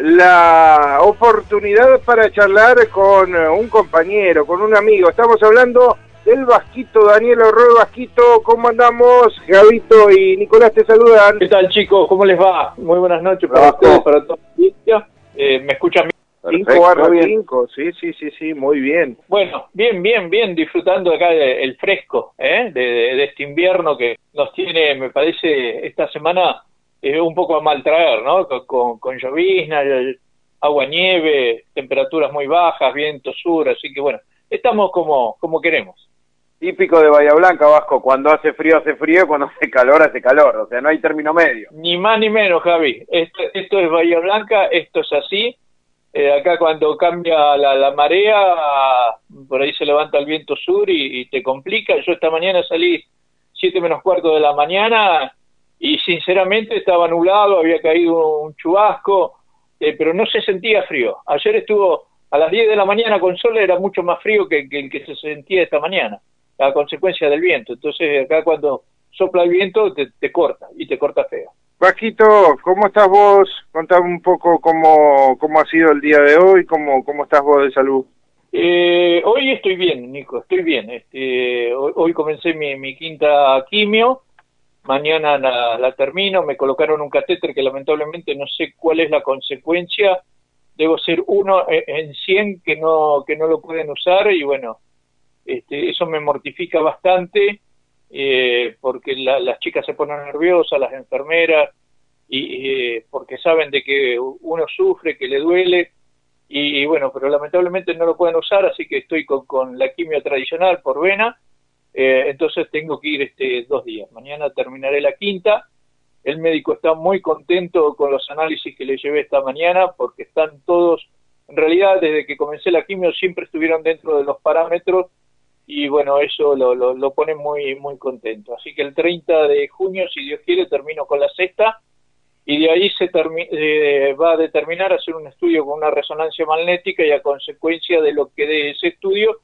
la oportunidad para charlar con eh, un compañero, con un amigo. Estamos hablando del Vasquito, Daniel Arroyo Vasquito. ¿Cómo andamos? Gabito y Nicolás te saludan. ¿Qué tal chicos? ¿Cómo les va? Muy buenas noches para ustedes, para todos. Eh, ¿Me escuchan bien? 5 barra 5, sí, sí, sí, sí, muy bien. Bueno, bien, bien, bien, disfrutando acá el fresco, ¿eh? de, este invierno que nos tiene, me parece, esta semana eh, un poco a mal traer, ¿no? Con, con llovizna, agua, nieve, temperaturas muy bajas, viento sur, así que bueno, estamos como, como queremos. Típico de Bahía Blanca, Vasco, cuando hace frío hace frío, cuando hace calor hace calor, o sea, no hay término medio. Ni más ni menos, Javi. Esto, esto es Bahía Blanca, esto es así. Eh, acá cuando cambia la, la, marea, por ahí se levanta el viento sur y, y, te complica. Yo esta mañana salí siete menos cuarto de la mañana y sinceramente estaba nublado, había caído un chubasco, eh, pero no se sentía frío. Ayer estuvo a las 10 de la mañana con sol, era mucho más frío que, el que se sentía esta mañana, a consecuencia del viento. Entonces acá cuando sopla el viento te, corta y te corta feo. Vasquito, ¿cómo estás vos? Contame un poco cómo, cómo ha sido el día de hoy, cómo, cómo estás vos de salud. Eh, hoy estoy bien, Nico, estoy bien. Este, hoy, comencé mi, mi quinta quimio, mañana la, termino, me colocaron un catéter que lamentablemente no sé cuál es la consecuencia, debo ser uno en 100 que no, que no lo pueden usar y bueno, este, eso me mortifica bastante eh, porque las chicas se ponen nerviosas, las enfermeras, y eh, porque saben de que uno sufre, que le duele, y, bueno, pero lamentablemente no lo pueden usar, así que estoy con, con la quimio tradicional por vena, eh, entonces tengo que ir este dos días. Mañana terminaré la quinta. El médico está muy contento con los análisis que le llevé esta mañana porque están todos, en realidad desde que comencé la quimio siempre estuvieron dentro de los parámetros y bueno, eso lo, lo, pone muy, muy contento. Así que el 30 de junio, si Dios quiere, termino con la sexta y de ahí se eh, va a determinar hacer un estudio con una resonancia magnética y a consecuencia de lo que dé ese estudio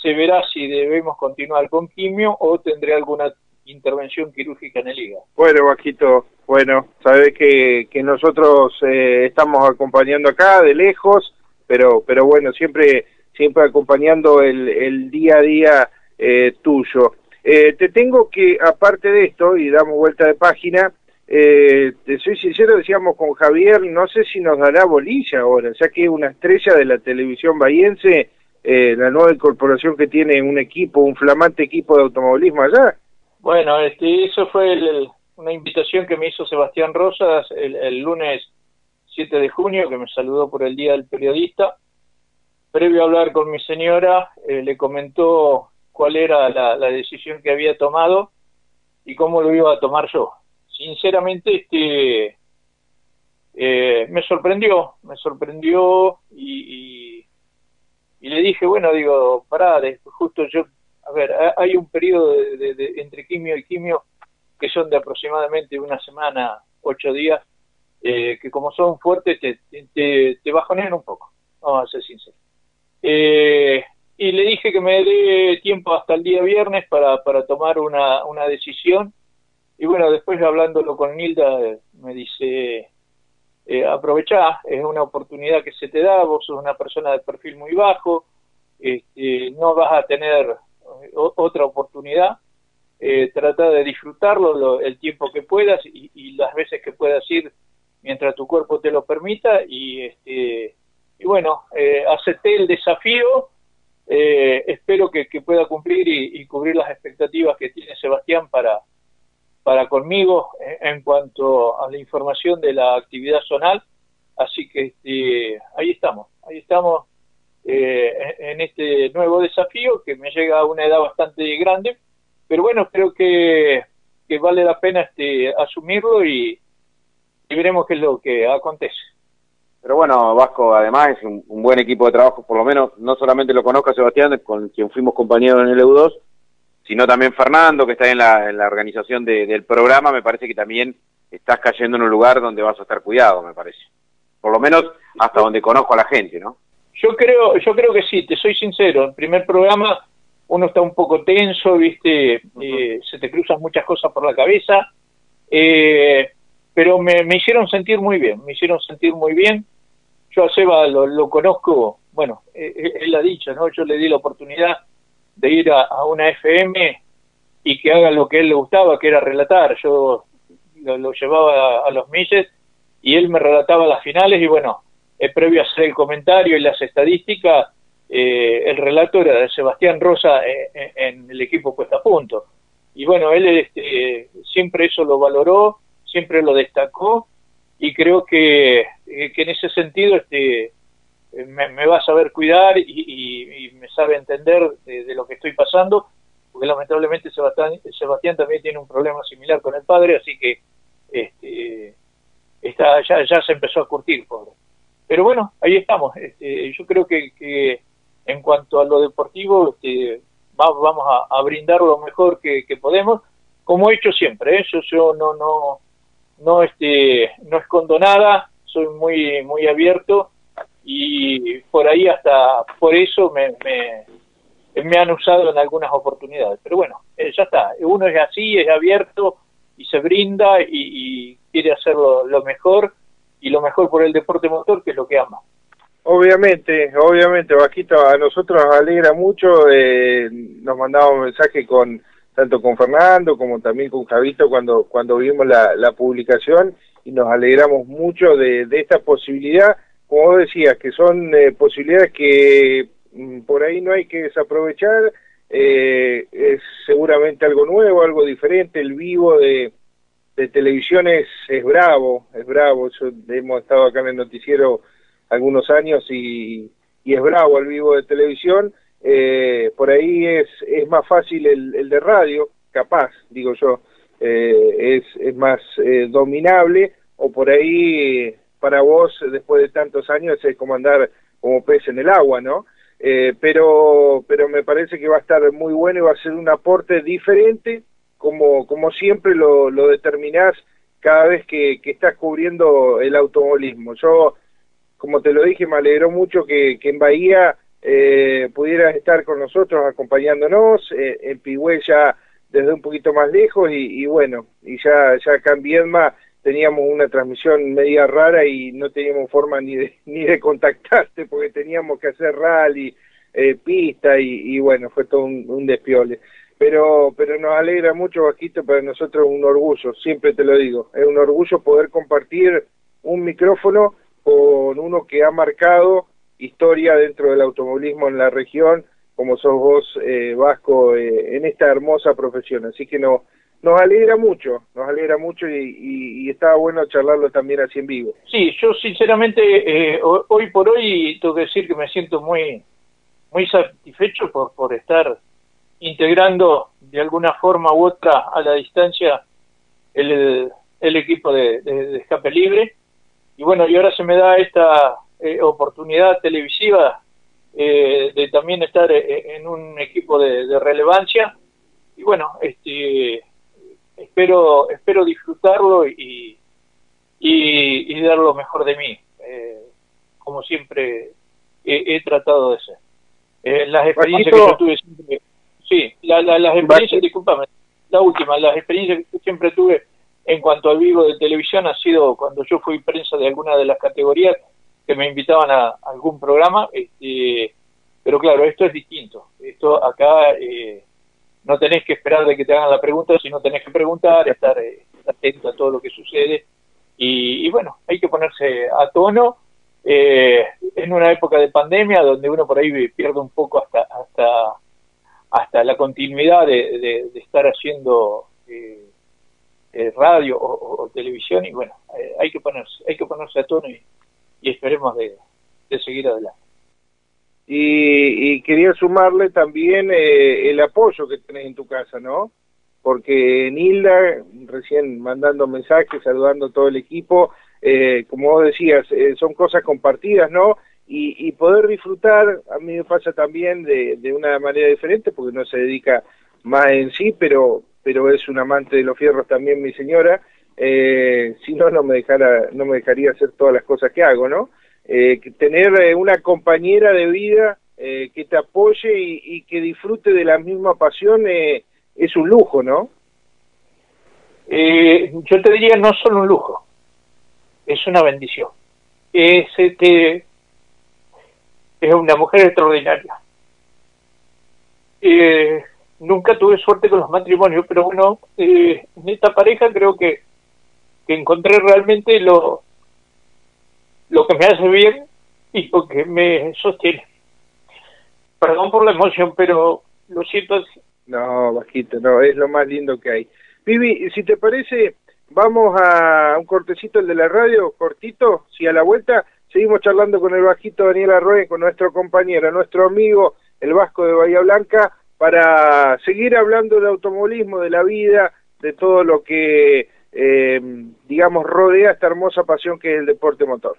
se verá si debemos continuar con quimio o tendré alguna intervención quirúrgica en el hígado. Bueno, Vaquito, bueno, sabes que, que nosotros eh, estamos acompañando acá de lejos, pero, pero bueno, siempre, siempre acompañando el, el día a día eh, tuyo. Eh, te tengo que, aparte de esto, y damos vuelta de página, te soy sincero, decíamos con Javier, no sé si nos dará bolilla ahora, ya que una estrella de la televisión bahiense eh, la nueva incorporación que tiene un equipo, un flamante equipo de automovilismo allá. Bueno, este, eso fue una invitación que me hizo Sebastián Rosas el, lunes 7 de junio, que me saludó por el Día del Periodista. Previo a hablar con mi señora, eh, le comentó cuál era la, decisión que había tomado y cómo lo iba a tomar yo. Sinceramente, este, eh, me sorprendió, me sorprendió y le dije, bueno, digo, pará, justo yo, a ver, hay un periodo de, entre quimio y quimio que son de aproximadamente una semana, ocho días, eh, que como son fuertes te, te, te, bajonean un poco, vamos a ser sinceros. Eh, y le dije que me dé tiempo hasta el día viernes para, para tomar una, una decisión. Y bueno, después hablándolo con Nilda, me dice, eh, aprovechá, es una oportunidad que se te da, vos sos una persona de perfil muy bajo, este, no vas a tener eh, otra oportunidad, eh, trata de disfrutarlo el tiempo que puedas y, las veces que puedas ir mientras tu cuerpo te lo permita y, este, y bueno, eh, acepté el desafío, espero que, pueda cumplir y cubrir las expectativas que tiene Sebastián para, para conmigo en cuanto a la información de la actividad zonal. Así que este, ahí estamos, ahí estamos eh, en este nuevo desafío que me llega a una edad bastante grande, pero bueno, creo que, que vale la pena este, asumirlo y, veremos qué es lo que acontece. Pero bueno, Vasco además es un, buen equipo de trabajo, por lo menos no solamente lo conozco a Sebastián, con quien fuimos compañeros en el EU2, sino también Fernando, que está en la, en la organización del programa, me parece que también estás cayendo en un lugar donde vas a estar cuidado, me parece. Por lo menos hasta donde conozco a la gente, ¿no? Yo creo, yo creo que sí, te soy sincero. El primer programa uno está un poco tenso, viste, eh, se te cruzan muchas cosas por la cabeza, eh, pero me, me, hicieron sentir muy bien, me hicieron sentir muy bien. yo a Seba lo, conozco, bueno, él, ha dicho, ¿no? Yo le di la oportunidad de ir a, una FM y que haga lo que a él le gustaba, que era relatar. Yo lo, llevaba a, los Milles y él me relataba las finales y bueno, eh, previo a hacer el comentario y las estadísticas, eh, el relato era de Sebastián Rosa eh, en el equipo puesta a punto. Y bueno, él este, siempre eso lo valoró, siempre lo destacó y creo que, que en ese sentido este, me, va a saber cuidar y, me sabe entender de, lo que estoy pasando, porque lamentablemente Sebastián, también tiene un problema similar con el padre, así que este, está, ya, ya se empezó a curtir, pobre. Pero bueno, ahí estamos. Este, yo creo que, en cuanto a lo deportivo, este, vamos a, brindar lo mejor que, podemos, como he hecho siempre. ¿eh? Yo, no, no, no, este, no escondo nada, soy muy, muy abierto y por ahí hasta por eso me, me, han usado en algunas oportunidades. Pero bueno, eh, ya está. Uno es así, es abierto y se brinda y, quiere hacerlo lo mejor y lo mejor por el deporte motor, que es lo que ama. Obviamente, obviamente, Vaquito, a nosotros nos alegra mucho, eh, nos mandaba un mensaje con tanto con Fernando como también con Javito cuando, cuando vimos la, la publicación y nos alegramos mucho de, de esta posibilidad, como decías, que son eh, posibilidades que mm, por ahí no hay que desaprovechar, eh, es seguramente algo nuevo, algo diferente, el vivo de, de televisión es, es bravo, es bravo, hemos estado acá en el noticiero algunos años y, y es bravo el vivo de televisión, eh, por ahí es, es más fácil el, el de radio, capaz, digo yo, eh, es, es más eh, dominable, o por ahí para vos, después de tantos años, es como andar como pez en el agua, ¿no? Eh, pero, pero me parece que va a estar muy bueno y va a ser un aporte diferente, como, como siempre lo, lo determinás cada vez que, que estás cubriendo el automovilismo. Yo, como te lo dije, me alegró mucho que, en Bahía eh, pudieras estar con nosotros acompañándonos, eh, en Pigüé ya desde un poquito más lejos y, y, bueno, y ya, ya acá en Viedma teníamos una transmisión media rara y no teníamos forma ni de, ni de contactarte porque teníamos que hacer rally, eh, pista y, y, bueno, fue todo un, un, despiole. Pero, pero nos alegra mucho, Vaquito, para nosotros es un orgullo, siempre te lo digo, es un orgullo poder compartir un micrófono con uno que ha marcado historia dentro del automovilismo en la región, como sos vos, eh, Vasco, eh, en esta hermosa profesión. Así que no, nos alegra mucho, nos alegra mucho y, y, estaba bueno charlarlo también así en vivo. Sí, yo sinceramente eh, hoy por hoy tengo que decir que me siento muy muy satisfecho por, por estar integrando de alguna forma u otra a la distancia el, el equipo de, de, escape libre y bueno y ahora se me da esta eh, oportunidad televisiva eh, de también estar eh, en un equipo de, de relevancia y bueno este espero espero disfrutarlo y, y, dar lo mejor de mí, eh, como siempre he, tratado de ser. Eh, las experiencias que yo tuve siempre, sí, la, las experiencias, discúlpame, la última, las experiencias que siempre tuve en cuanto al vivo de televisión ha sido cuando yo fui prensa de alguna de las categorías que me invitaban a, algún programa, este, pero claro, esto es distinto. Esto acá eh, no tenés que esperar de que te hagan la pregunta, sino tenés que preguntar, estar eh, atento a todo lo que sucede. Y, bueno, hay que ponerse a tono eh, en una época de pandemia donde uno por ahí pierde un poco hasta hasta hasta la continuidad de, de, estar haciendo eh, eh radio o, televisión y bueno hay que ponerse hay que ponerse a tono y, y esperemos de, de seguir adelante y, quería sumarle también eh, el apoyo que tenés en tu casa, ¿no? Porque Nilda, recién mandando mensajes, saludando a todo el equipo, eh, como vos decías, eh, son cosas compartidas, ¿no? Y, poder disfrutar, a mí me pasa también de, de una manera diferente, porque no se dedica más en sí, pero, pero es un amante de los fierros también mi señora, si no, no me, dejara, no me dejaría hacer todas las cosas que hago, ¿no? Eh, tener eh, una compañera de vida eh, que te apoye y, que disfrute de la misma pasión eh, es un lujo, ¿no? yo te diría no solo un lujo, es una bendición. es, este, es una mujer extraordinaria. Nunca tuve suerte con los matrimonios, pero bueno, en esta pareja creo que, que encontré realmente lo, lo que me hace bien y lo que me sostiene. Perdón por la emoción, pero lo siento así. No, bajito, no, es lo más lindo que hay. Vivi, si te parece, vamos a un cortecito el de la radio, cortito, si a la vuelta seguimos charlando con el bajito Daniel Arroyo, con nuestro compañero, nuestro amigo, el Vasco de Bahía Blanca, para seguir hablando de automovilismo, de la vida, de todo lo que, eh, digamos, rodea esta hermosa pasión que es el deporte motor.